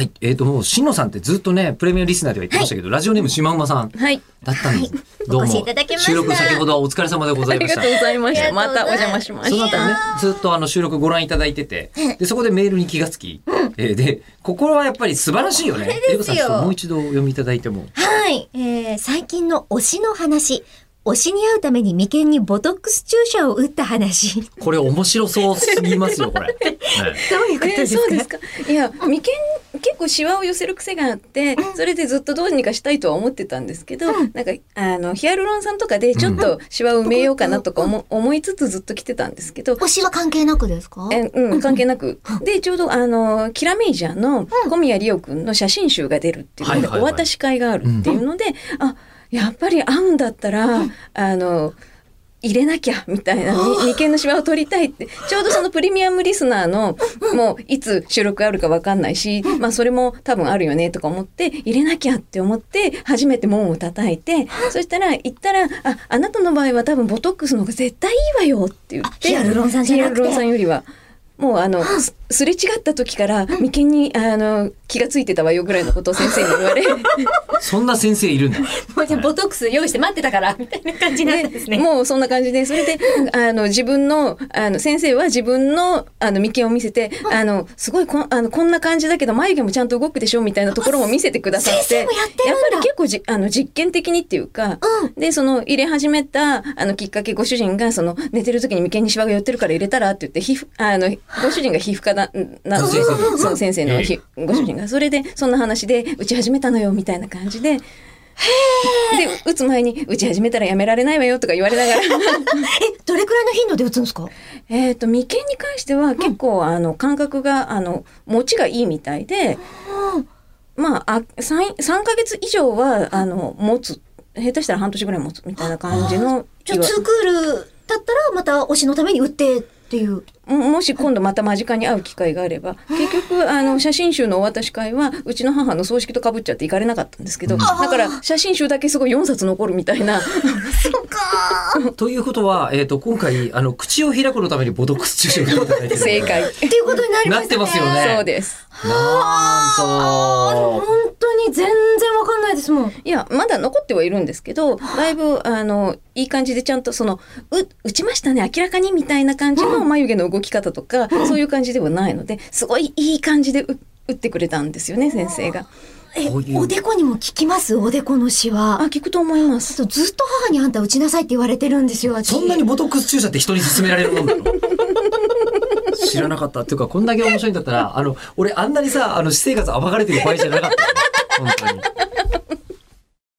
はい。えっ、と、もう、しんのさんってずっとね、プレミアムリスナーでは言ってましたけど、ラジオネームしまうまさんはい。だったんです。はいどうも収録先ほどはお疲れ様でございましたありがとう。ございました。またお邪魔しましその後ねた。、ずっとあの収録ご覧いただいてて、で、そこでメールに気がつき、えーで、ここはやっぱり素晴らしいよね。えりこさん、ちょっともう一度お読みいただいても。はい。えー、最近の推しの話。推しに会うために眉間にボトックス注射を打った話。これ面白そうすぎますよ、これ。ねどういうことえーですか、そうですか？いや、眉間結構シワを寄せる癖があって、それでずっとどうにかしたいとは思ってたんですけど、なんかあのヒアルロン酸とかでちょっとシワを埋めようかなとか思,、思いつつずっと来てたんですけど。推しは関係なくですかえうん、関係なく。で、ちょうど、あの、キラメイジャーの小宮リオくんの写真集が出るっていうので、お渡し会があるっていうので、あ、やっぱり会うんだったら、あの、入れなきゃみたいなみ 眉間のシワを取りたいってちょうどそのプレミアムリスナーの もういつ収録あるか分かんないし、まあ、それも多分あるよねとか思って入れなきゃって思って初めて門を叩いて そしたら言ったら「ああなたの場合は多分ボトックスの方が絶対いいわよ」って言ってヒアルロン酸じゃなくてヒアルロン酸よりは。もうあの すすれ違った時から眉間にあの気がついてたわよぐらいのことを先生に言われ。そんな先生いるんだ。もうじゃあボトックス用意して待ってたから、みたいな感じになんですね。もうそんな感じでそれであの自分のあの先生は自分のあの眉間を見せてあのすごいこんあのこんな感じだけど眉毛もちゃんと動くでしょ？みたいなところも見せてくださって先生もやってるんだ。っぱり結構じあの実験的にっていうか、でその入れ始めたあのきっかけご主人がその寝てる時に眉間にシワが寄ってるから入れたらって言って皮膚あのご主人が皮膚科ななので先生のその先生のひご主人がそれでそんな話で打ち始めたのよみたいな感じで。で打つ前に打ち始めたらやめられないわよとか言われながら。え、どれくらいの頻度で打つんですか？えっと眉間に関しては結構、あの感覚があの持ちがいいみたいで、まああ 3, 3ヶ月以上はあの持つ。下手したら半年ぐらい持つみたいな感じのじゃあ、2クールだったら、また推しのために打ってっていう。ももし今度また間近に会う機会があれば結局あの写真集のお渡し会はうちの母の葬式とかぶっちゃって行かれなかったんですけど、だから写真集だけすごい4冊残るみたいな ということは、えっ、と、今回、あの、口を開くのためにボトックス注射を受けていただいてる正解っていうことになりまなってしたね。ますよね。そうです。なん本と。当に全然わかんないですもん。いやまだ残ってはいるんですけどだいぶあのいい感じでちゃんとそのう打ちましたね明らかにみたいな感じの眉毛の動き方とか、そういう感じではないのですごいいい感じでう打ってくれたんですよね先生が。え、おでこにも効きます？おでこのシワ。あ聞くと思います。そうずっと母にあんた打ちなさいって言われてるんですよ、私。そんなにボトックス注射って人に勧められるもんなの？知らなかったっていうかこんだけ面白いんだったらあの俺あんなにさあの私生活暴かれてる場合じゃなかったよ本当に